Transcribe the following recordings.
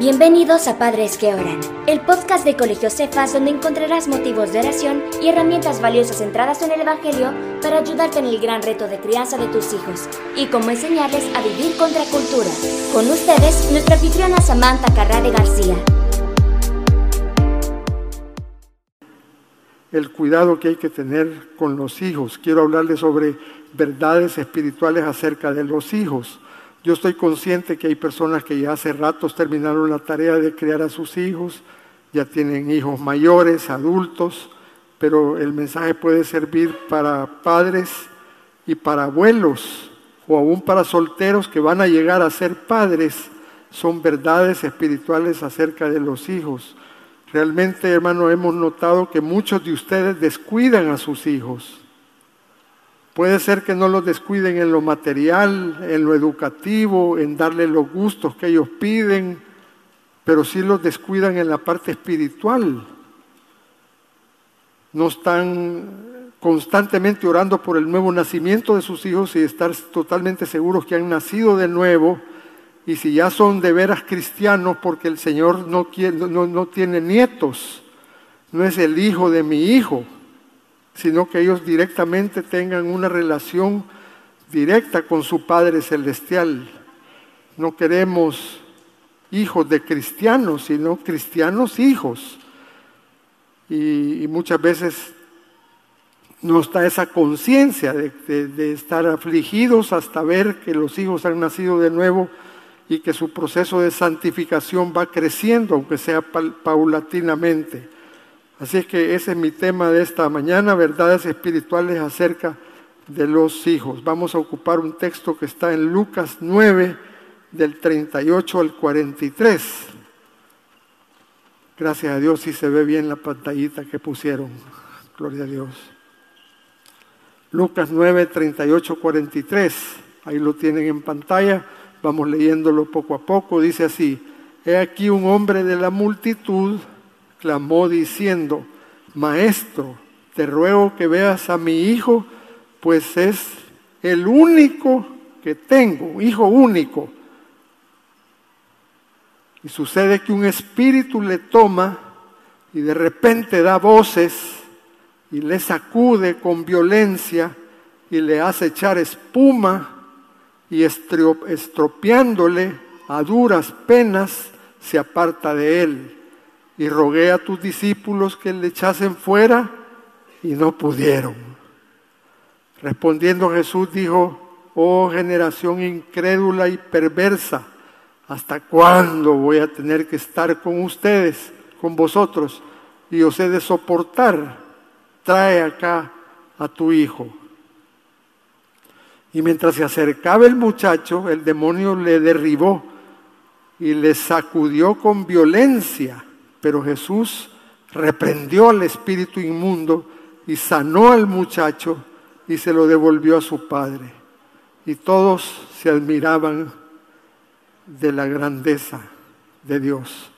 Bienvenidos a Padres que Oran, el podcast de Colegio Cefas donde encontrarás motivos de oración y herramientas valiosas centradas en el Evangelio para ayudarte en el gran reto de crianza de tus hijos y cómo enseñarles a vivir contra cultura. Con ustedes, nuestra anfitriona Samantha Carrade García. El cuidado que hay que tener con los hijos. Quiero hablarles sobre verdades espirituales acerca de los hijos. Yo estoy consciente que hay personas que ya hace ratos terminaron la tarea de criar a sus hijos, ya tienen hijos mayores, adultos, pero el mensaje puede servir para padres y para abuelos o aún para solteros que van a llegar a ser padres. Son verdades espirituales acerca de los hijos. Realmente, hermano, hemos notado que muchos de ustedes descuidan a sus hijos Puede ser que no los descuiden en lo material, en lo educativo, en darle los gustos que ellos piden, pero sí los descuidan en la parte espiritual. No están constantemente orando por el nuevo nacimiento de sus hijos y estar totalmente seguros que han nacido de nuevo. Y si ya son de veras cristianos, porque el Señor no, no, no tiene nietos, no es el hijo de mi hijo sino que ellos directamente tengan una relación directa con su Padre Celestial. No queremos hijos de cristianos, sino cristianos hijos. Y, muchas veces no está esa conciencia de, estar afligidos hasta ver que los hijos han nacido de nuevo y que su proceso de santificación va creciendo, aunque sea paulatinamente. Así es que ese es mi tema de esta mañana, verdades espirituales acerca de los hijos. Vamos a ocupar un texto que está en Lucas 9, del 38 al 43. Gracias a Dios si se ve bien la pantallita que pusieron. Gloria a Dios. Lucas 9, 38, 43. Ahí lo tienen en pantalla. Vamos leyéndolo poco a poco. Dice así, he aquí un hombre de la multitud clamó diciendo, Maestro, te ruego que veas a mi hijo, pues es el único que tengo, hijo único. Y sucede que un espíritu le toma y de repente da voces y le sacude con violencia y le hace echar espuma y estropeándole a duras penas se aparta de él y rogué a tus discípulos que le echasen fuera y no pudieron. Respondiendo Jesús dijo, oh generación incrédula y perversa, ¿hasta cuándo voy a tener que estar con ustedes, con vosotros, y os he de soportar? Trae acá a tu hijo. Y mientras se acercaba el muchacho, el demonio le derribó y le sacudió con violencia pero Jesús reprendió al espíritu inmundo y sanó al muchacho y se lo devolvió a su padre. Y todos se admiraban de la grandeza de Dios.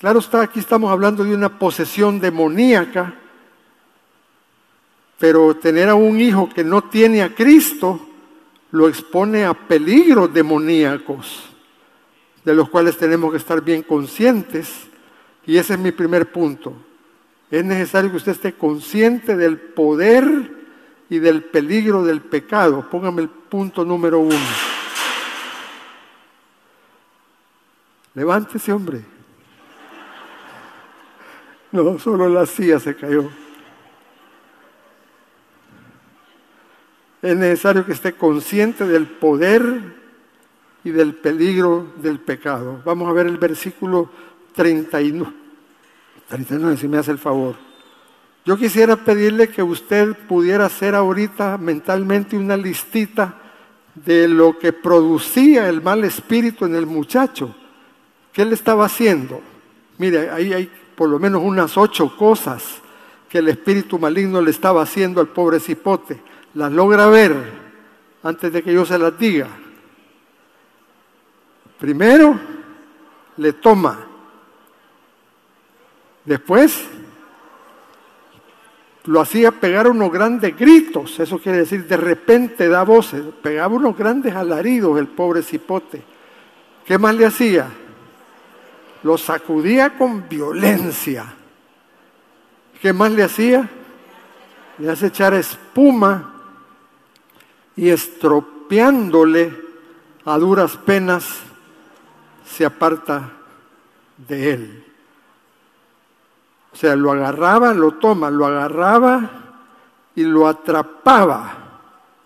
Claro está, aquí estamos hablando de una posesión demoníaca, pero tener a un hijo que no tiene a Cristo lo expone a peligros demoníacos de los cuales tenemos que estar bien conscientes. Y ese es mi primer punto. Es necesario que usted esté consciente del poder y del peligro del pecado. Póngame el punto número uno. Levántese, hombre. No, solo la silla se cayó. Es necesario que esté consciente del poder y del peligro del pecado. Vamos a ver el versículo 31. 39, si me hace el favor. Yo quisiera pedirle que usted pudiera hacer ahorita mentalmente una listita de lo que producía el mal espíritu en el muchacho. ¿Qué le estaba haciendo? Mire, ahí hay por lo menos unas ocho cosas que el espíritu maligno le estaba haciendo al pobre cipote. Las logra ver antes de que yo se las diga. Primero le toma, después lo hacía pegar unos grandes gritos, eso quiere decir de repente da voces, pegaba unos grandes alaridos el pobre cipote. ¿Qué más le hacía? Lo sacudía con violencia. ¿Qué más le hacía? Le hace echar espuma y estropeándole a duras penas se aparta de él. O sea, lo agarraba, lo toma, lo agarraba y lo atrapaba.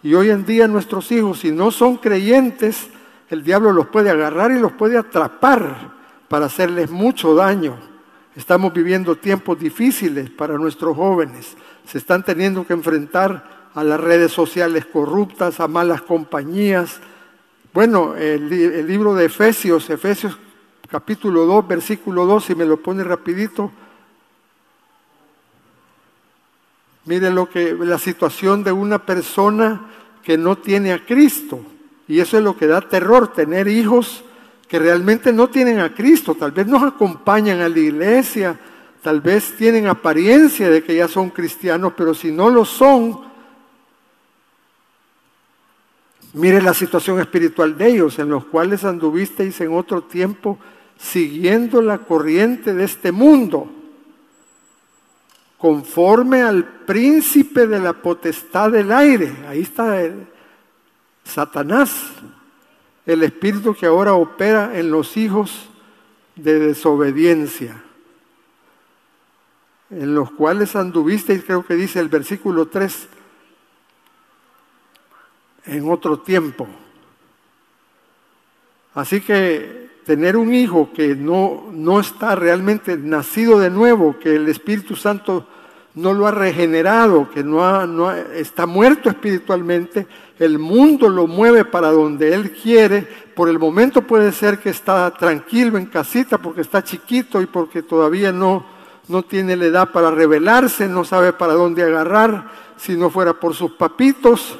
Y hoy en día nuestros hijos, si no son creyentes, el diablo los puede agarrar y los puede atrapar para hacerles mucho daño. Estamos viviendo tiempos difíciles para nuestros jóvenes. Se están teniendo que enfrentar a las redes sociales corruptas, a malas compañías. Bueno, el, libro de Efesios, Efesios capítulo 2, versículo 2, si me lo pone rapidito, Mire lo que la situación de una persona que no tiene a Cristo. Y eso es lo que da terror, tener hijos que realmente no tienen a Cristo. Tal vez nos acompañan a la iglesia, tal vez tienen apariencia de que ya son cristianos, pero si no lo son, mire la situación espiritual de ellos, en los cuales anduvisteis en otro tiempo siguiendo la corriente de este mundo conforme al príncipe de la potestad del aire. Ahí está el, Satanás, el espíritu que ahora opera en los hijos de desobediencia, en los cuales anduvisteis, creo que dice el versículo 3, en otro tiempo. Así que tener un hijo que no, no está realmente nacido de nuevo, que el Espíritu Santo no lo ha regenerado, que no, no está muerto espiritualmente, el mundo lo mueve para donde él quiere, por el momento puede ser que está tranquilo en casita porque está chiquito y porque todavía no, no tiene la edad para rebelarse, no sabe para dónde agarrar, si no fuera por sus papitos,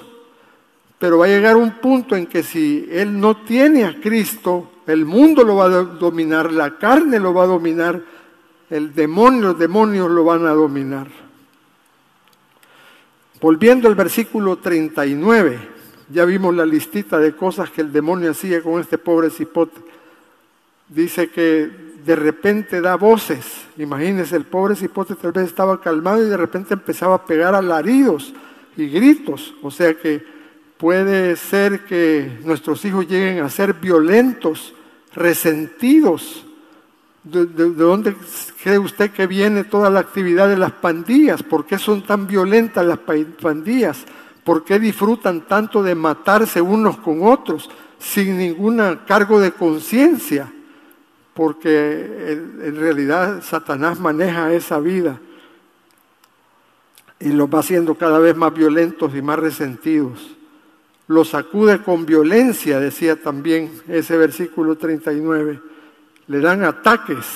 pero va a llegar un punto en que si él no tiene a Cristo, el mundo lo va a dominar, la carne lo va a dominar, el demonio, los demonios lo van a dominar. Volviendo al versículo 39, ya vimos la listita de cosas que el demonio hacía con este pobre cipote. Dice que de repente da voces. Imagínense, el pobre cipote tal vez estaba calmado y de repente empezaba a pegar alaridos y gritos. O sea que puede ser que nuestros hijos lleguen a ser violentos resentidos. ¿De, dónde cree usted que viene toda la actividad de las pandillas? ¿Por qué son tan violentas las pandillas? ¿Por qué disfrutan tanto de matarse unos con otros sin ningún cargo de conciencia? Porque en realidad Satanás maneja esa vida y los va haciendo cada vez más violentos y más resentidos lo sacude con violencia, decía también ese versículo 39. Le dan ataques,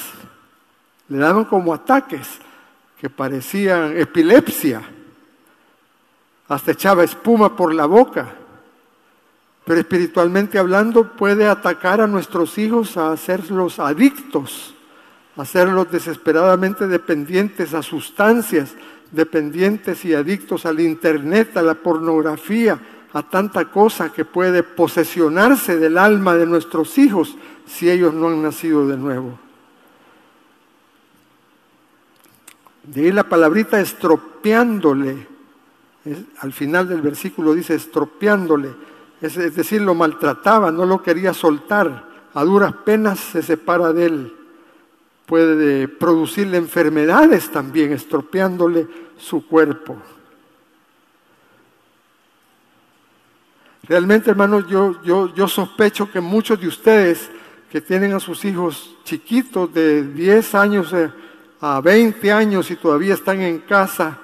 le daban como ataques que parecían epilepsia, hasta echaba espuma por la boca. Pero espiritualmente hablando puede atacar a nuestros hijos a hacerlos adictos, a hacerlos desesperadamente dependientes a sustancias, dependientes y adictos al internet, a la pornografía, a tanta cosa que puede posesionarse del alma de nuestros hijos si ellos no han nacido de nuevo. De ahí la palabrita estropeándole, al final del versículo dice estropeándole, es, es decir, lo maltrataba, no lo quería soltar, a duras penas se separa de él. Puede producirle enfermedades también, estropeándole su cuerpo. Realmente, hermanos, yo, yo, sospecho que muchos de ustedes que tienen a sus hijos chiquitos de 10 años eh, a 20 años y todavía están en casa,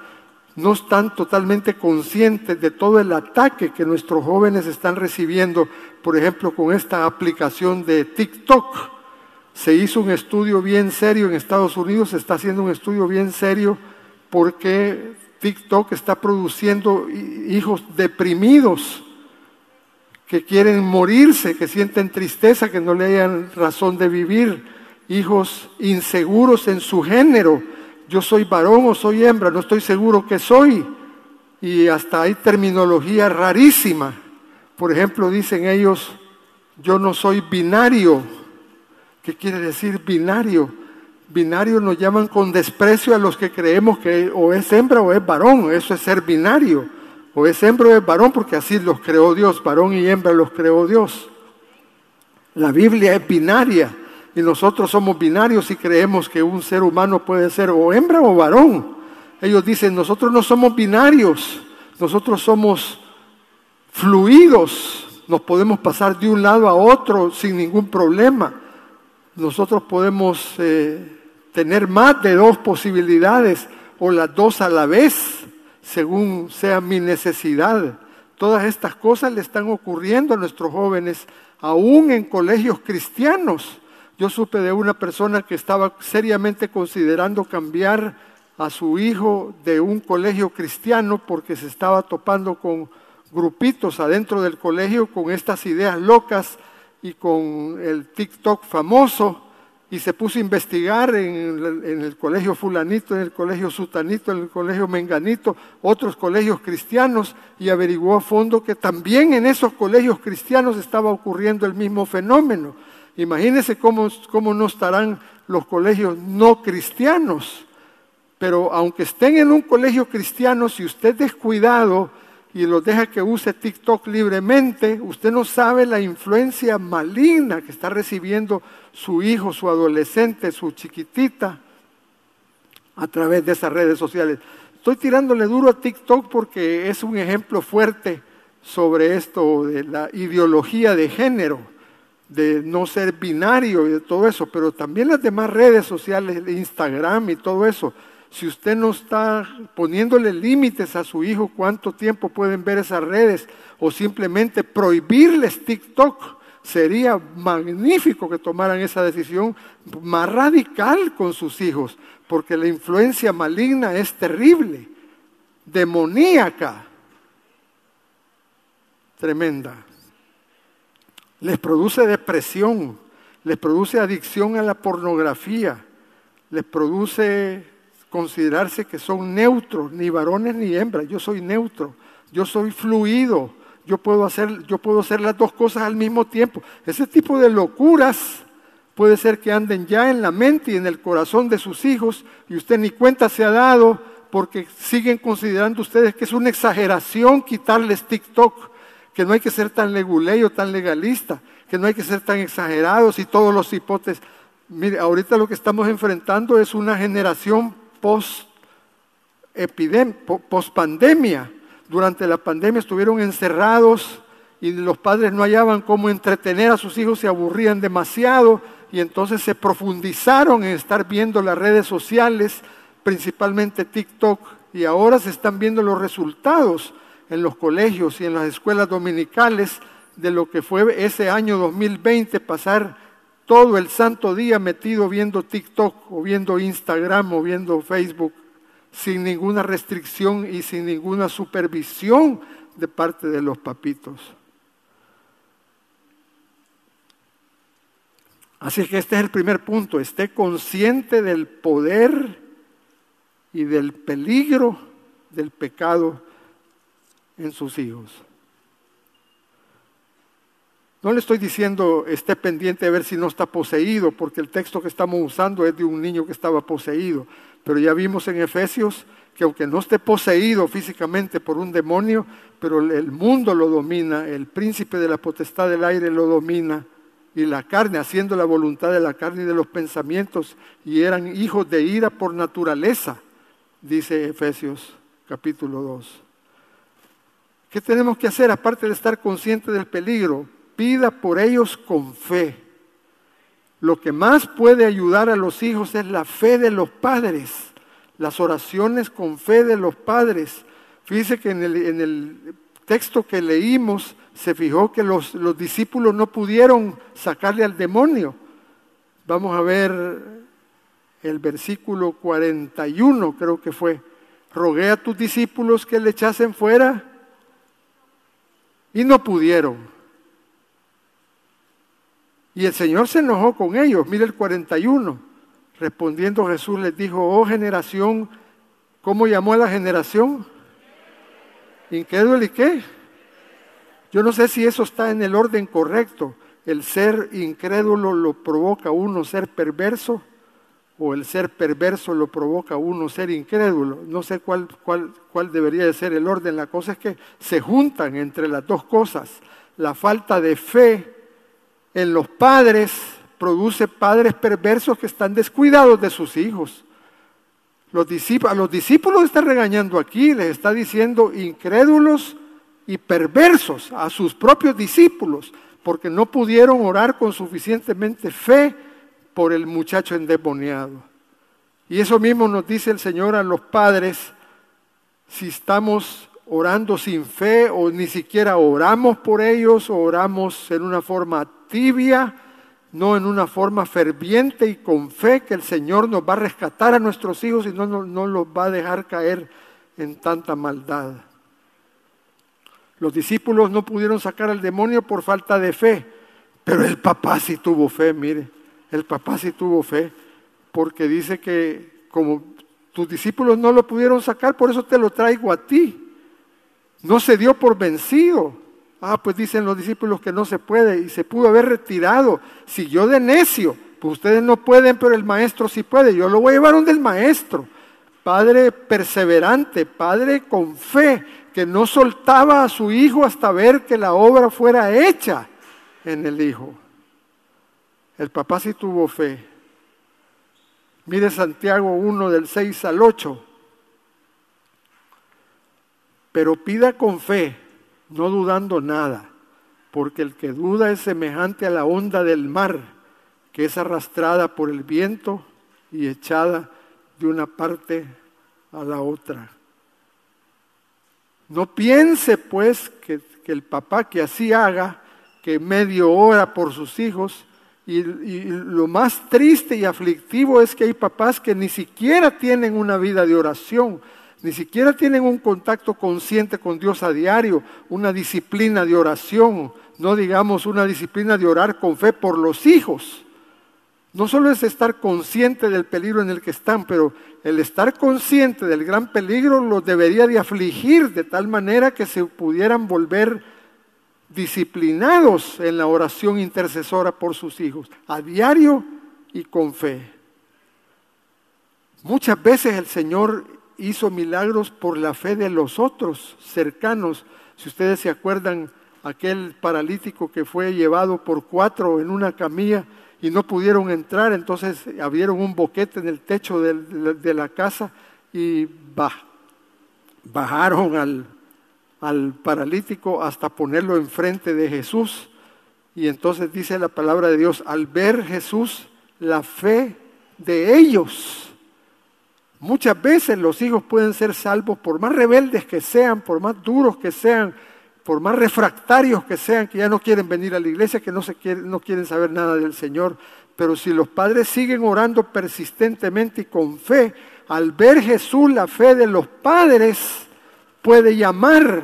no están totalmente conscientes de todo el ataque que nuestros jóvenes están recibiendo, por ejemplo, con esta aplicación de TikTok. Se hizo un estudio bien serio en Estados Unidos, se está haciendo un estudio bien serio porque TikTok está produciendo hijos deprimidos que quieren morirse, que sienten tristeza, que no le hayan razón de vivir, hijos inseguros en su género, yo soy varón o soy hembra, no estoy seguro que soy. Y hasta hay terminología rarísima. Por ejemplo, dicen ellos, yo no soy binario. ¿Qué quiere decir binario? Binario nos llaman con desprecio a los que creemos que o es hembra o es varón. Eso es ser binario. O es hembra o es varón porque así los creó Dios. Varón y hembra los creó Dios. La Biblia es binaria y nosotros somos binarios y creemos que un ser humano puede ser o hembra o varón. Ellos dicen, nosotros no somos binarios, nosotros somos fluidos, nos podemos pasar de un lado a otro sin ningún problema. Nosotros podemos eh, tener más de dos posibilidades o las dos a la vez, según sea mi necesidad. Todas estas cosas le están ocurriendo a nuestros jóvenes, aún en colegios cristianos. Yo supe de una persona que estaba seriamente considerando cambiar a su hijo de un colegio cristiano porque se estaba topando con grupitos adentro del colegio con estas ideas locas y con el TikTok famoso y se puso a investigar en el, colegio fulanito, en el colegio sutanito, en el colegio menganito, otros colegios cristianos y averiguó a fondo que también en esos colegios cristianos estaba ocurriendo el mismo fenómeno. Imagínense cómo, cómo no estarán los colegios no cristianos. Pero aunque estén en un colegio cristiano, si usted es cuidado y los deja que use TikTok libremente, usted no sabe la influencia maligna que está recibiendo su hijo, su adolescente, su chiquitita a través de esas redes sociales. Estoy tirándole duro a TikTok porque es un ejemplo fuerte sobre esto de la ideología de género de no ser binario y de todo eso, pero también las demás redes sociales, Instagram y todo eso. Si usted no está poniéndole límites a su hijo cuánto tiempo pueden ver esas redes o simplemente prohibirles TikTok, sería magnífico que tomaran esa decisión más radical con sus hijos, porque la influencia maligna es terrible, demoníaca, tremenda. Les produce depresión, les produce adicción a la pornografía, les produce considerarse que son neutros, ni varones ni hembras, yo soy neutro, yo soy fluido, yo puedo hacer, yo puedo hacer las dos cosas al mismo tiempo. Ese tipo de locuras puede ser que anden ya en la mente y en el corazón de sus hijos y usted ni cuenta se ha dado porque siguen considerando ustedes que es una exageración quitarles TikTok que no hay que ser tan leguleyo, tan legalista, que no hay que ser tan exagerados y todos los hipótesis. Mire, ahorita lo que estamos enfrentando es una generación post post pandemia. Durante la pandemia estuvieron encerrados y los padres no hallaban cómo entretener a sus hijos, se aburrían demasiado y entonces se profundizaron en estar viendo las redes sociales, principalmente TikTok, y ahora se están viendo los resultados en los colegios y en las escuelas dominicales de lo que fue ese año 2020, pasar todo el santo día metido viendo TikTok o viendo Instagram o viendo Facebook sin ninguna restricción y sin ninguna supervisión de parte de los papitos. Así que este es el primer punto, esté consciente del poder y del peligro del pecado en sus hijos. No le estoy diciendo esté pendiente de ver si no está poseído, porque el texto que estamos usando es de un niño que estaba poseído. Pero ya vimos en Efesios que aunque no esté poseído físicamente por un demonio, pero el mundo lo domina, el príncipe de la potestad del aire lo domina, y la carne, haciendo la voluntad de la carne y de los pensamientos, y eran hijos de ira por naturaleza, dice Efesios capítulo 2. ¿Qué tenemos que hacer aparte de estar consciente del peligro? Pida por ellos con fe. Lo que más puede ayudar a los hijos es la fe de los padres, las oraciones con fe de los padres. Fíjese que en el, texto que leímos se fijó que los, los discípulos no pudieron sacarle al demonio. Vamos a ver el versículo 41, creo que fue. Rogué a tus discípulos que le echasen fuera y no pudieron. Y el Señor se enojó con ellos. Mire el 41. Respondiendo Jesús les dijo, oh generación, ¿cómo llamó a la generación? Incrédulo y qué? Yo no sé si eso está en el orden correcto. El ser incrédulo lo provoca uno ser perverso o el ser perverso lo provoca uno ser incrédulo. No sé cuál, cuál, cuál debería de ser el orden. La cosa es que se juntan entre las dos cosas. La falta de fe en los padres produce padres perversos que están descuidados de sus hijos. Los discípulos, a los discípulos está regañando aquí, les está diciendo incrédulos y perversos a sus propios discípulos, porque no pudieron orar con suficientemente fe por el muchacho endemoniado. Y eso mismo nos dice el Señor a los padres, si estamos orando sin fe o ni siquiera oramos por ellos o oramos en una forma tibia, no en una forma ferviente y con fe que el Señor nos va a rescatar a nuestros hijos y no, no, los va a dejar caer en tanta maldad. Los discípulos no pudieron sacar al demonio por falta de fe, pero el papá sí tuvo fe, mire, el papá sí tuvo fe, porque dice que como tus discípulos no lo pudieron sacar, por eso te lo traigo a ti. No se dio por vencido. Ah, pues dicen los discípulos que no se puede y se pudo haber retirado. Siguió de necio. Pues ustedes no pueden, pero el maestro sí puede. Yo lo voy a llevar donde el maestro. Padre perseverante, padre con fe, que no soltaba a su hijo hasta ver que la obra fuera hecha en el hijo. El papá sí tuvo fe. Mire Santiago 1 del 6 al 8. Pero pida con fe no dudando nada, porque el que duda es semejante a la onda del mar, que es arrastrada por el viento y echada de una parte a la otra. No piense pues que, el papá que así haga, que medio ora por sus hijos, y, lo más triste y aflictivo es que hay papás que ni siquiera tienen una vida de oración, ni siquiera tienen un contacto consciente con Dios a diario, una disciplina de oración, no digamos una disciplina de orar con fe por los hijos. No solo es estar consciente del peligro en el que están, pero el estar consciente del gran peligro los debería de afligir de tal manera que se pudieran volver disciplinados en la oración intercesora por sus hijos, a diario y con fe. Muchas veces el Señor hizo milagros por la fe de los otros cercanos. Si ustedes se acuerdan, aquel paralítico que fue llevado por cuatro en una camilla y no pudieron entrar, entonces abrieron un boquete en el techo de, la casa y bajaron al, al paralítico hasta ponerlo enfrente de Jesús. Y entonces dice la palabra de Dios, al ver Jesús la fe de ellos, Muchas veces los hijos pueden ser salvos por más rebeldes que sean, por más duros que sean, por más refractarios que sean, que ya no quieren venir a la iglesia, que no, se quieren, quieren saber nada del Señor. Pero si los padres siguen orando persistentemente y con fe, al ver Jesús la fe de los padres, puede llamar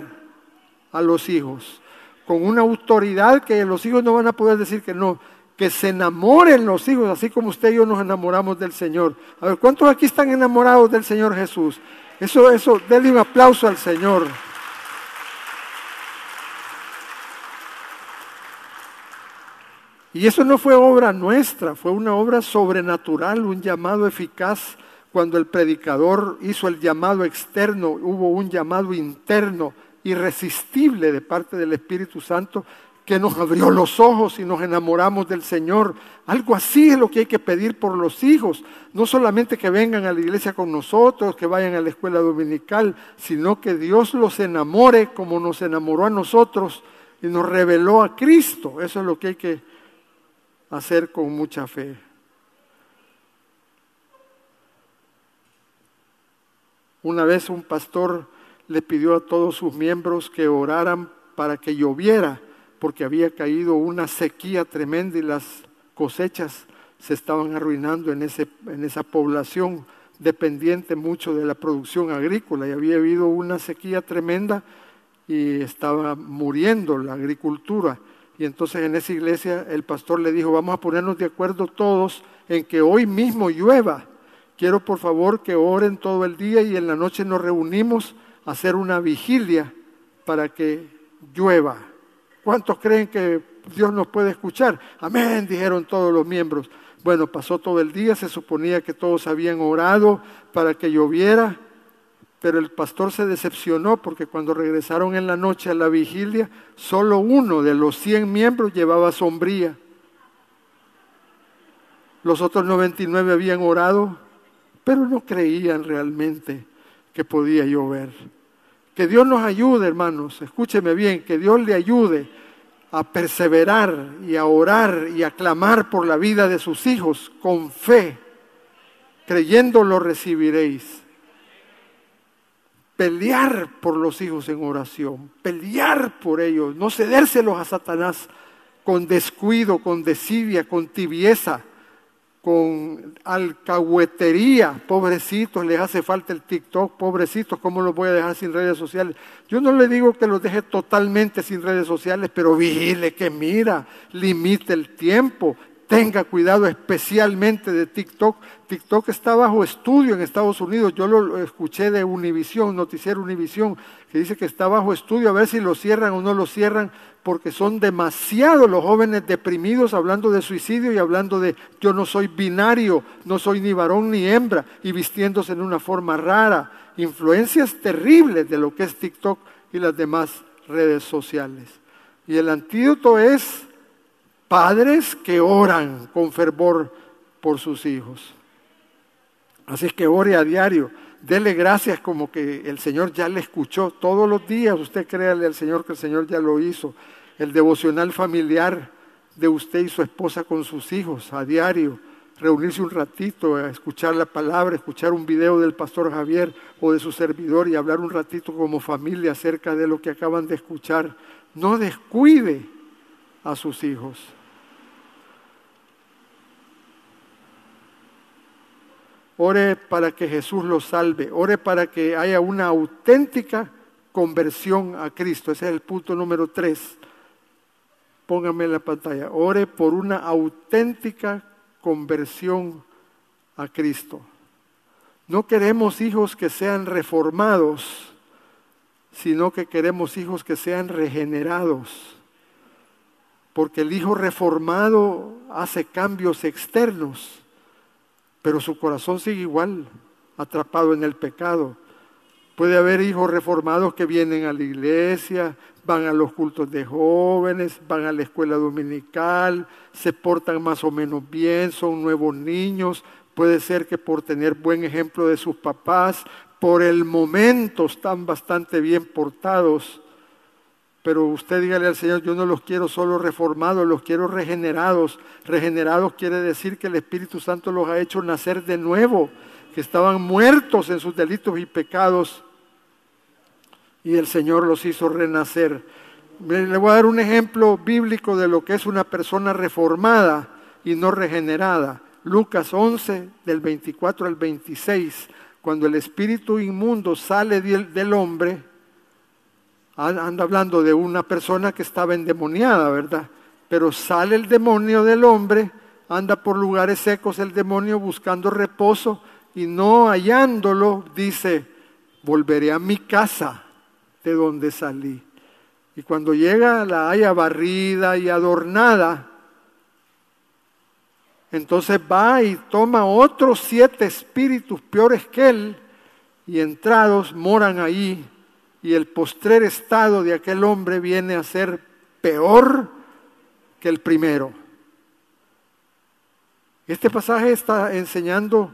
a los hijos con una autoridad que los hijos no van a poder decir que no que se enamoren los hijos, así como usted y yo nos enamoramos del Señor. A ver, ¿cuántos aquí están enamorados del Señor Jesús? Eso, eso, denle un aplauso al Señor. Y eso no fue obra nuestra, fue una obra sobrenatural, un llamado eficaz. Cuando el predicador hizo el llamado externo, hubo un llamado interno irresistible de parte del Espíritu Santo que nos abrió los ojos y nos enamoramos del Señor. Algo así es lo que hay que pedir por los hijos. No solamente que vengan a la iglesia con nosotros, que vayan a la escuela dominical, sino que Dios los enamore como nos enamoró a nosotros y nos reveló a Cristo. Eso es lo que hay que hacer con mucha fe. Una vez un pastor le pidió a todos sus miembros que oraran para que lloviera porque había caído una sequía tremenda y las cosechas se estaban arruinando en, ese, en esa población dependiente mucho de la producción agrícola y había habido una sequía tremenda y estaba muriendo la agricultura. Y entonces en esa iglesia el pastor le dijo, vamos a ponernos de acuerdo todos en que hoy mismo llueva. Quiero por favor que oren todo el día y en la noche nos reunimos a hacer una vigilia para que llueva. ¿Cuántos creen que Dios nos puede escuchar? Amén, dijeron todos los miembros. Bueno, pasó todo el día, se suponía que todos habían orado para que lloviera, pero el pastor se decepcionó porque cuando regresaron en la noche a la vigilia, solo uno de los 100 miembros llevaba sombría. Los otros 99 habían orado, pero no creían realmente que podía llover. Que Dios nos ayude, hermanos, escúcheme bien, que Dios le ayude a perseverar y a orar y a clamar por la vida de sus hijos con fe, creyendo lo recibiréis. Pelear por los hijos en oración, pelear por ellos, no cedérselos a Satanás con descuido, con desidia, con tibieza con alcahuetería, pobrecitos, les hace falta el TikTok, pobrecitos, ¿cómo los voy a dejar sin redes sociales? Yo no le digo que los deje totalmente sin redes sociales, pero vigile que mira, limite el tiempo, tenga cuidado especialmente de TikTok. TikTok está bajo estudio en Estados Unidos, yo lo escuché de Univisión, noticiero Univisión, que dice que está bajo estudio, a ver si lo cierran o no lo cierran, porque son demasiados los jóvenes deprimidos hablando de suicidio y hablando de yo no soy binario, no soy ni varón ni hembra y vistiéndose en una forma rara. Influencias terribles de lo que es TikTok y las demás redes sociales. Y el antídoto es padres que oran con fervor por sus hijos. Así es que ore a diario. Dele gracias como que el Señor ya le escuchó todos los días. Usted créale al Señor que el Señor ya lo hizo. El devocional familiar de usted y su esposa con sus hijos a diario. Reunirse un ratito, a escuchar la palabra, escuchar un video del pastor Javier o de su servidor y hablar un ratito como familia acerca de lo que acaban de escuchar. No descuide a sus hijos. Ore para que Jesús los salve. Ore para que haya una auténtica conversión a Cristo. Ese es el punto número tres. Póngame en la pantalla. Ore por una auténtica conversión a Cristo. No queremos hijos que sean reformados, sino que queremos hijos que sean regenerados. Porque el hijo reformado hace cambios externos pero su corazón sigue igual, atrapado en el pecado. Puede haber hijos reformados que vienen a la iglesia, van a los cultos de jóvenes, van a la escuela dominical, se portan más o menos bien, son nuevos niños. Puede ser que por tener buen ejemplo de sus papás, por el momento están bastante bien portados, pero usted dígale al Señor, yo no los quiero solo reformados, los quiero regenerados. Regenerados quiere decir que el Espíritu Santo los ha hecho nacer de nuevo, que estaban muertos en sus delitos y pecados y el Señor los hizo renacer. Le voy a dar un ejemplo bíblico de lo que es una persona reformada y no regenerada. Lucas 11, del 24 al 26, cuando el espíritu inmundo sale del hombre, anda hablando de una persona que estaba endemoniada, ¿verdad? Pero sale el demonio del hombre, anda por lugares secos el demonio buscando reposo y no hallándolo, dice, volveré a mi casa de donde salí. Y cuando llega la haya barrida y adornada, entonces va y toma otros siete espíritus peores que él y entrados moran ahí y el postrer estado de aquel hombre viene a ser peor que el primero. Este pasaje está enseñando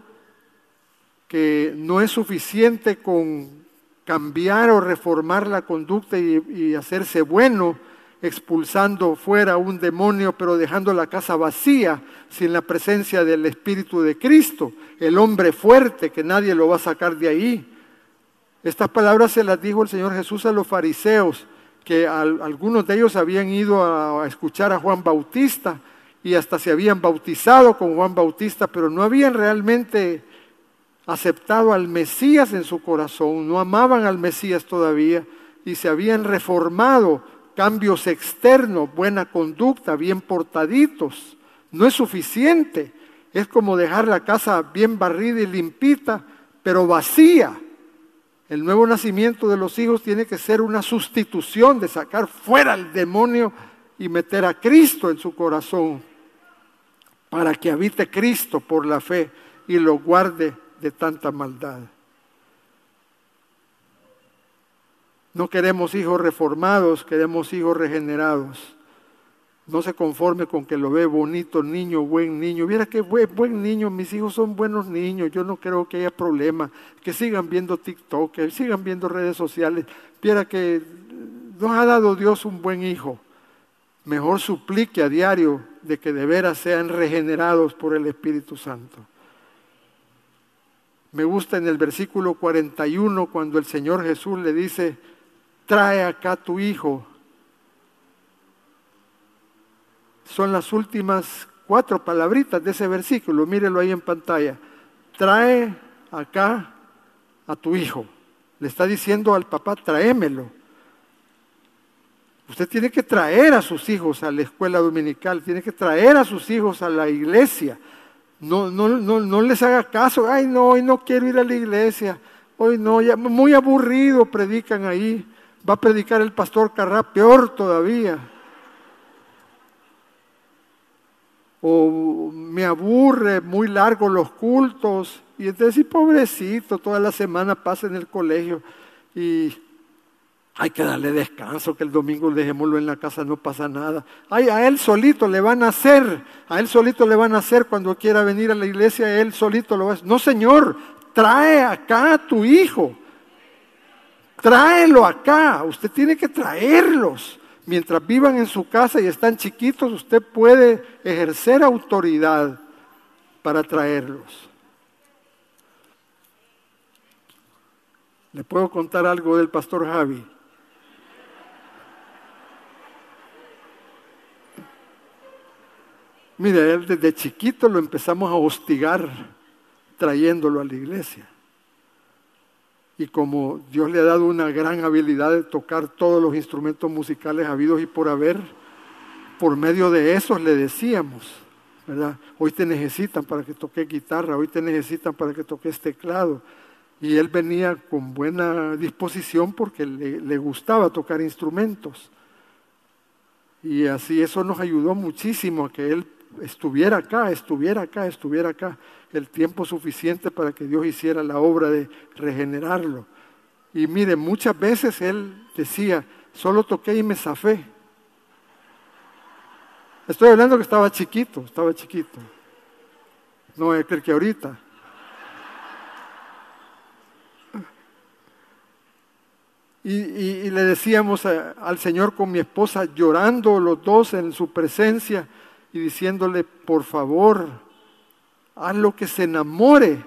que no es suficiente con cambiar o reformar la conducta y, hacerse bueno expulsando fuera un demonio, pero dejando la casa vacía, sin la presencia del Espíritu de Cristo, el hombre fuerte que nadie lo va a sacar de ahí. Estas palabras se las dijo el Señor Jesús a los fariseos, que algunos de ellos habían ido a, escuchar a Juan Bautista y hasta se habían bautizado con Juan Bautista, pero no habían realmente aceptado al Mesías en su corazón, no amaban al Mesías todavía y se habían reformado cambios externos, buena conducta, bien portaditos. No es suficiente. Es como dejar la casa bien barrida y limpita, pero vacía. El nuevo nacimiento de los hijos tiene que ser una sustitución de sacar fuera al demonio y meter a Cristo en su corazón para que habite Cristo por la fe y lo guarde de tanta maldad. No queremos hijos reformados, queremos hijos regenerados. No se conforme con que lo ve bonito niño, buen niño. Mira qué buen, buen, niño, mis hijos son buenos niños. Yo no creo que haya problema. Que sigan viendo TikTok, que sigan viendo redes sociales. Mira que nos ha dado Dios un buen hijo. Mejor suplique a diario de que de veras sean regenerados por el Espíritu Santo. Me gusta en el versículo 41 cuando el Señor Jesús le dice, trae acá tu hijo son las últimas cuatro palabritas de ese versículo, mírelo ahí en pantalla. Trae acá a tu hijo. Le está diciendo al papá, tráemelo. Usted tiene que traer a sus hijos a la escuela dominical, tiene que traer a sus hijos a la iglesia. No, no, no, no les haga caso, ay no, hoy no quiero ir a la iglesia, hoy no, ya muy aburrido predican ahí. Va a predicar el pastor Carrá, peor todavía. O me aburre muy largo los cultos. Y entonces, pobrecito, toda la semana pasa en el colegio y hay que darle descanso, que el domingo dejémoslo en la casa, no pasa nada. Ay, a él solito le van a hacer, a él solito le van a hacer cuando quiera venir a la iglesia, él solito lo va a hacer. No, Señor, trae acá a tu hijo. Tráelo acá, usted tiene que traerlos mientras vivan en su casa y están chiquitos, usted puede ejercer autoridad para traerlos. ¿Le puedo contar algo del pastor Javi? Mire, él desde chiquito lo empezamos a hostigar trayéndolo a la iglesia y como Dios le ha dado una gran habilidad de tocar todos los instrumentos musicales habidos y por haber, por medio de esos le decíamos, ¿verdad? Hoy te necesitan para que toque guitarra, hoy te necesitan para que toques teclado. Y él venía con buena disposición porque le, le gustaba tocar instrumentos. Y así eso nos ayudó muchísimo a que él estuviera acá, estuviera acá, estuviera acá el tiempo suficiente para que Dios hiciera la obra de regenerarlo. Y mire, muchas veces él decía, solo toqué y me zafé. Estoy hablando que estaba chiquito, estaba chiquito. No es que ahorita. Y, y, le decíamos al Señor con mi esposa, llorando los dos en su presencia y diciéndole, por favor, haz lo que se enamore,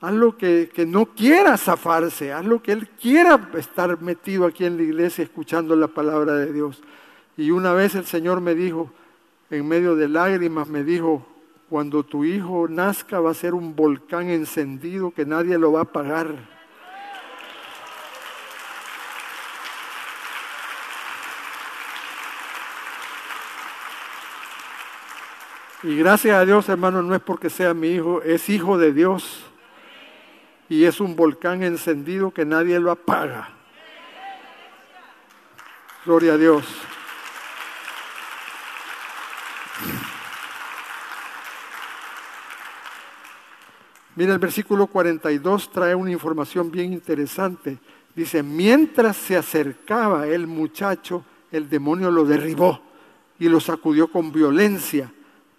haz lo que, que no quiera zafarse, haz lo que él quiera estar metido aquí en la iglesia escuchando la palabra de Dios. Y una vez el Señor me dijo, en medio de lágrimas, me dijo, cuando tu hijo nazca va a ser un volcán encendido que nadie lo va a apagar. Y gracias a Dios, hermano, no es porque sea mi hijo, es hijo de Dios. Y es un volcán encendido que nadie lo apaga. Gloria a Dios. Mira, el versículo 42 trae una información bien interesante. Dice, mientras se acercaba el muchacho, el demonio lo derribó y lo sacudió con violencia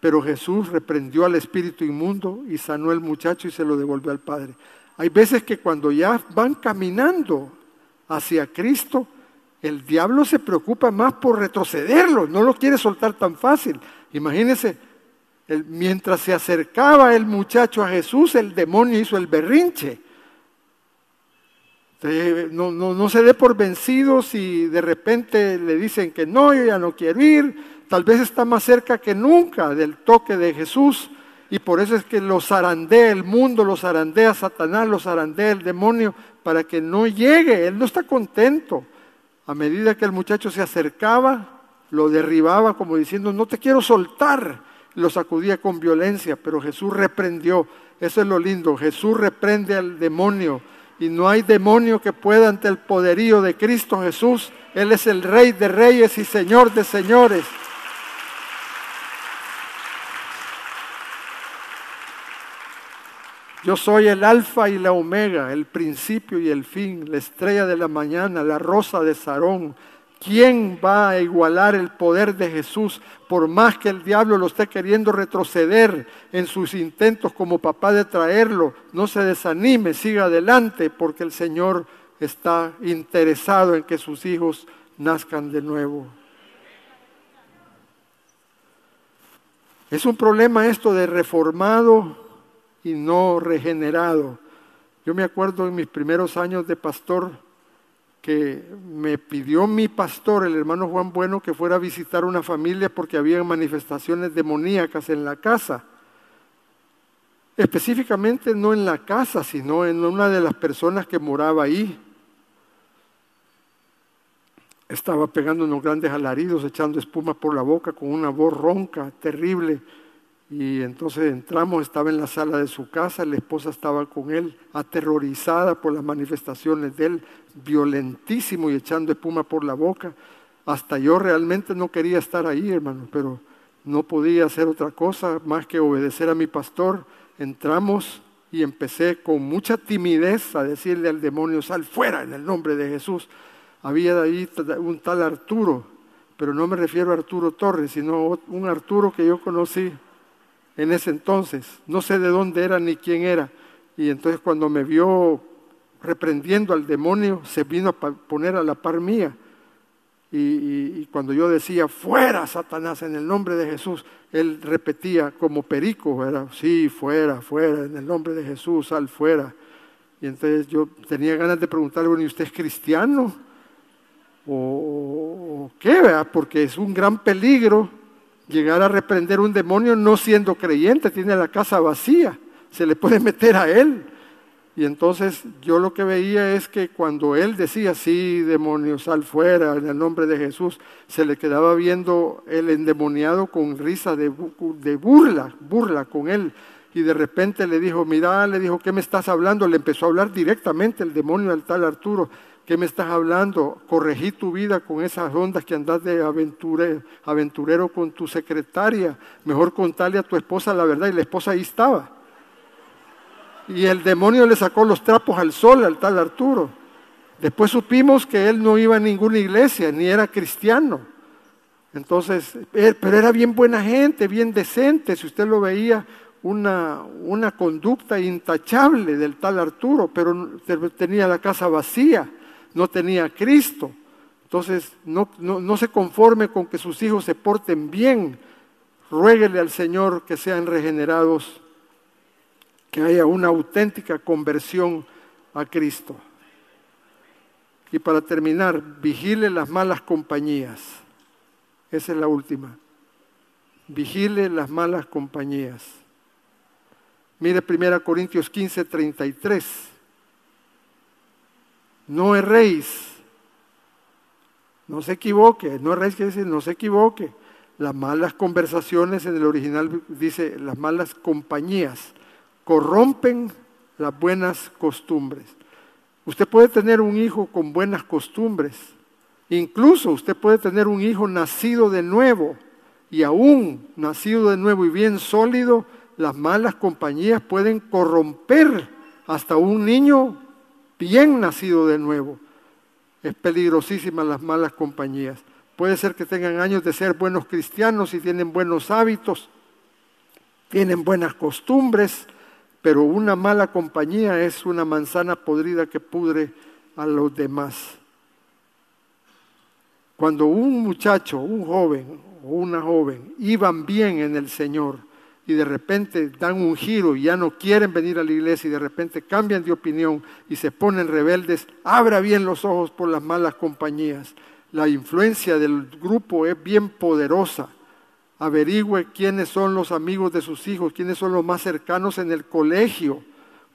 pero Jesús reprendió al espíritu inmundo y sanó al muchacho y se lo devolvió al Padre. Hay veces que cuando ya van caminando hacia Cristo, el diablo se preocupa más por retrocederlo, no lo quiere soltar tan fácil. Imagínense, mientras se acercaba el muchacho a Jesús, el demonio hizo el berrinche. No, no, no se dé por vencido si de repente le dicen que no, yo ya no quiero ir, tal vez está más cerca que nunca del toque de Jesús y por eso es que los zarandea el mundo, los zarandea Satanás, los zarandea el demonio para que no llegue. Él no está contento. A medida que el muchacho se acercaba, lo derribaba como diciendo, no te quiero soltar. Lo sacudía con violencia, pero Jesús reprendió. Eso es lo lindo. Jesús reprende al demonio. Y no hay demonio que pueda ante el poderío de Cristo Jesús. Él es el Rey de Reyes y Señor de Señores. Yo soy el alfa y la omega, el principio y el fin, la estrella de la mañana, la rosa de Sarón. ¿Quién va a igualar el poder de Jesús por más que el diablo lo esté queriendo retroceder en sus intentos como papá de traerlo? No se desanime, siga adelante porque el Señor está interesado en que sus hijos nazcan de nuevo. Es un problema esto de reformado y no regenerado. Yo me acuerdo en mis primeros años de pastor que me pidió mi pastor, el hermano Juan Bueno, que fuera a visitar una familia porque había manifestaciones demoníacas en la casa. Específicamente no en la casa, sino en una de las personas que moraba ahí. Estaba pegando unos grandes alaridos, echando espuma por la boca con una voz ronca, terrible. Y entonces entramos, estaba en la sala de su casa, la esposa estaba con él, aterrorizada por las manifestaciones de él, violentísimo y echando espuma por la boca. Hasta yo realmente no quería estar ahí, hermano, pero no podía hacer otra cosa más que obedecer a mi pastor. Entramos y empecé con mucha timidez a decirle al demonio, sal fuera en el nombre de Jesús. Había ahí un tal Arturo, pero no me refiero a Arturo Torres, sino un Arturo que yo conocí en ese entonces. No sé de dónde era ni quién era. Y entonces cuando me vio reprendiendo al demonio, se vino a poner a la par mía. Y, cuando yo decía, fuera Satanás en el nombre de Jesús, él repetía como perico, era, sí, fuera, fuera, en el nombre de Jesús, sal fuera. Y entonces yo tenía ganas de preguntarle, bueno, ¿y usted es cristiano? ¿O, qué? Porque es un gran peligro llegar a reprender un demonio no siendo creyente, tiene la casa vacía, se le puede meter a él. Y entonces yo lo que veía es que cuando él decía, sí, demonio, sal fuera en el nombre de Jesús, se le quedaba viendo el endemoniado con risa de, de burla, burla con él. Y de repente le dijo, mira, le dijo, ¿qué me estás hablando? Le empezó a hablar directamente el demonio al tal Arturo. ¿Qué me estás hablando? Corregí tu vida con esas ondas que andas de aventurero, aventurero con tu secretaria. Mejor contarle a tu esposa la verdad. Y la esposa ahí estaba. Y el demonio le sacó los trapos al sol al tal Arturo. Después supimos que él no iba a ninguna iglesia, ni era cristiano. Entonces, pero era bien buena gente, bien decente. Si usted lo veía, una, una conducta intachable del tal Arturo, pero tenía la casa vacía no tenía Cristo. Entonces, no, no, se conforme con que sus hijos se porten bien. Ruéguele al Señor que sean regenerados, que haya una auténtica conversión a Cristo. Y para terminar, vigile las malas compañías. Esa es la última. Vigile las malas compañías. Mire 1 Corintios 15, 33. No erréis. No se equivoque. No erréis quiere decir no se equivoque. Las malas conversaciones en el original dice las malas compañías corrompen las buenas costumbres. Usted puede tener un hijo con buenas costumbres. Incluso usted puede tener un hijo nacido de nuevo y aún nacido de nuevo y bien sólido, las malas compañías pueden corromper hasta un niño bien nacido de nuevo. Es peligrosísima las malas compañías. Puede ser que tengan años de ser buenos cristianos y tienen buenos hábitos, tienen buenas costumbres, pero una mala compañía es una manzana podrida que pudre a los demás. Cuando un muchacho, un joven o una joven iban bien en el Señor, y de repente dan un giro y ya no quieren venir a la iglesia y de repente cambian de opinión y se ponen rebeldes, abra bien los ojos por las malas compañías. La influencia del grupo es bien poderosa. Averigüe quiénes son los amigos de sus hijos, quiénes son los más cercanos en el colegio,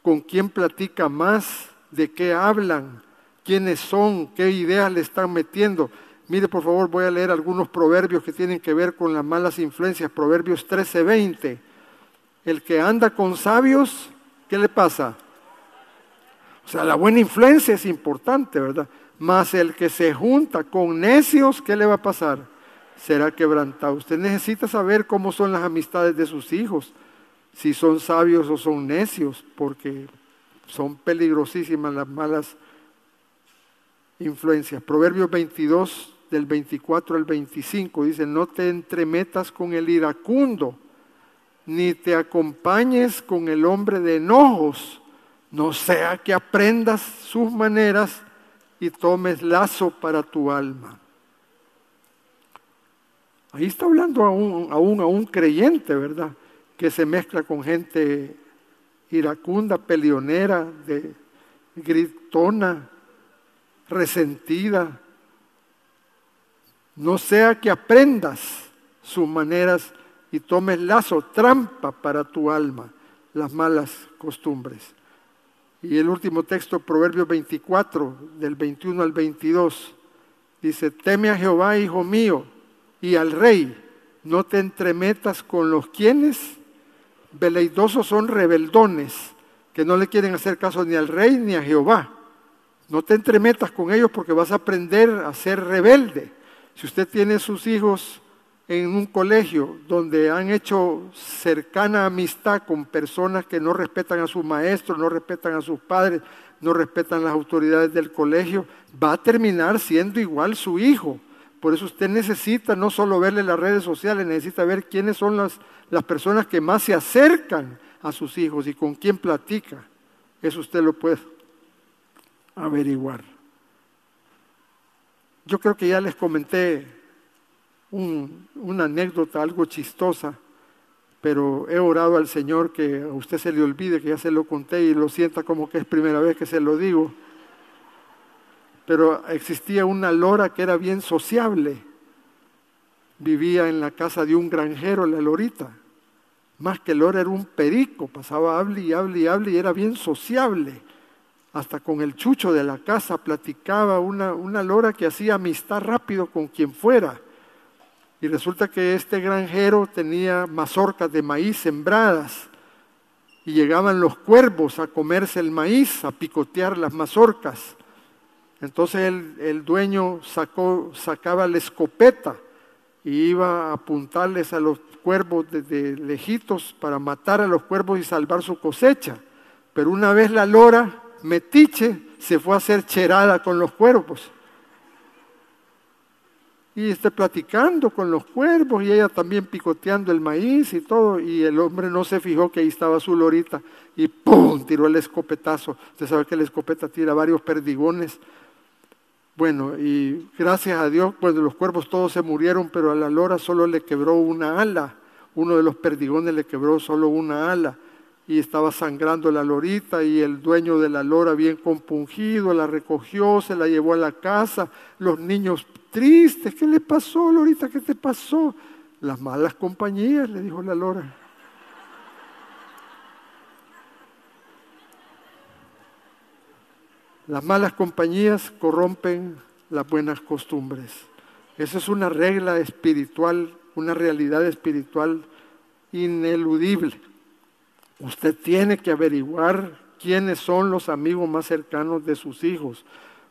con quién platica más, de qué hablan, quiénes son, qué ideas le están metiendo. Mire, por favor, voy a leer algunos proverbios que tienen que ver con las malas influencias. Proverbios 13:20. El que anda con sabios, ¿qué le pasa? O sea, la buena influencia es importante, ¿verdad? Mas el que se junta con necios, ¿qué le va a pasar? Será quebrantado. Usted necesita saber cómo son las amistades de sus hijos, si son sabios o son necios, porque son peligrosísimas las malas influencias. Proverbios 22, del 24 al 25, dice, no te entremetas con el iracundo, ni te acompañes con el hombre de enojos, no sea que aprendas sus maneras y tomes lazo para tu alma. Ahí está hablando a un creyente, ¿verdad? Que se mezcla con gente iracunda, peleonera, de, gritona, resentida. No sea que aprendas sus maneras y tomes lazo, trampa para tu alma, las malas costumbres. Y el último texto, Proverbios 24, del 21 al 22, dice, teme a Jehová, hijo mío, y al rey, no te entremetas con los quienes veleidosos son rebeldones, que no le quieren hacer caso ni al rey ni a Jehová. No te entremetas con ellos porque vas a aprender a ser rebelde. Si usted tiene sus hijos en un colegio donde han hecho cercana amistad con personas que no respetan a sus maestros, no respetan a sus padres, no respetan las autoridades del colegio, va a terminar siendo igual su hijo. Por eso usted necesita no solo verle las redes sociales, necesita ver quiénes son las, las personas que más se acercan a sus hijos y con quién platica. Eso usted lo puede averiguar. Yo creo que ya les comenté una anécdota algo chistosa, pero he orado al Señor que a usted se le olvide que ya se lo conté y lo sienta como que es primera vez que se lo digo. Pero existía una lora que era bien sociable. Vivía en la casa de un granjero, la lorita. Más que lora era un perico, pasaba hable y hable y hable y era bien sociable. Hasta con el chucho de la casa platicaba una, una lora que hacía amistad rápido con quien fuera y resulta que este granjero tenía mazorcas de maíz sembradas y llegaban los cuervos a comerse el maíz, a picotear las mazorcas. Entonces el, dueño sacó, sacaba la escopeta y iba a apuntarles a los cuervos desde lejitos para matar a los cuervos y salvar su cosecha. Pero una vez la lora, metiche, se fue a hacer cherada con los cuervos y esté platicando con los cuervos y ella también picoteando el maíz y todo, y el hombre no se fijó que ahí estaba su lorita y ¡pum! tiró el escopetazo. Usted sabe que la escopeta tira varios perdigones. Bueno, y gracias a Dios, pues los cuervos todos se murieron, pero a la lora solo le quebró una ala. Uno de los perdigones le quebró solo una ala y estaba sangrando la lorita y el dueño de la lora bien compungido la recogió, se la llevó a la casa, los niños tristes, ¿qué le pasó lorita? ¿Qué te pasó? Las malas compañías, le dijo la lora. Las malas compañías corrompen las buenas costumbres. Esa es una regla espiritual, una realidad espiritual ineludible. Usted tiene que averiguar quiénes son los amigos más cercanos de sus hijos.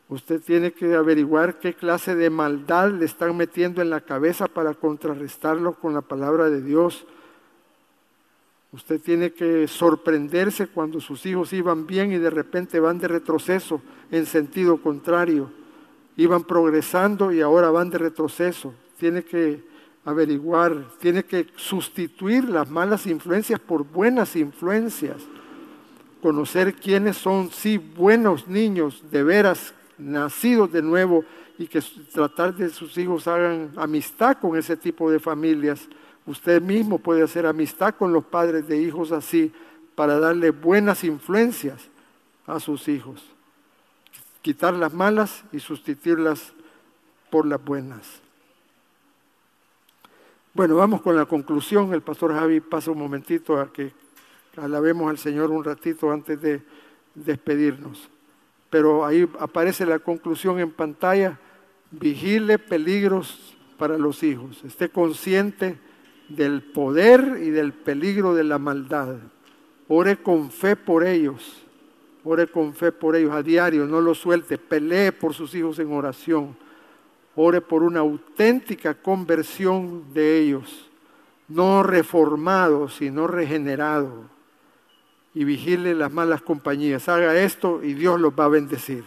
Usted tiene que averiguar qué clase de maldad le están metiendo en la cabeza para contrarrestarlo con la palabra de Dios. Usted tiene que sorprenderse cuando sus hijos iban bien y de repente van de retroceso en sentido contrario. Iban progresando y ahora van de retroceso. Tiene que averiguar, tiene que sustituir las malas influencias por buenas influencias, conocer quiénes son, sí, buenos niños, de veras, nacidos de nuevo, y que tratar de sus hijos hagan amistad con ese tipo de familias. Usted mismo puede hacer amistad con los padres de hijos así para darle buenas influencias a sus hijos. Quitar las malas y sustituirlas por las buenas. Bueno, vamos con la conclusión. El pastor Javi pasa un momentito a que alabemos al Señor un ratito antes de despedirnos. pero ahí aparece la conclusión en pantalla, vigile peligros para los hijos, esté consciente del poder y del peligro de la maldad. Ore con fe por ellos, ore con fe por ellos a diario, no lo suelte, pelee por sus hijos en oración, ore por una auténtica conversión de ellos, no reformado, sino regenerado y vigile las malas compañías. Haga esto y Dios los va a bendecir.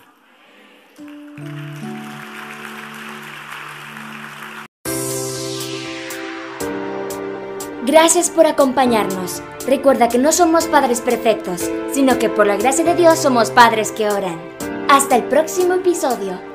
Gracias por acompañarnos. Recuerda que no somos padres perfectos, sino que por la gracia de Dios somos padres que oran. Hasta el próximo episodio.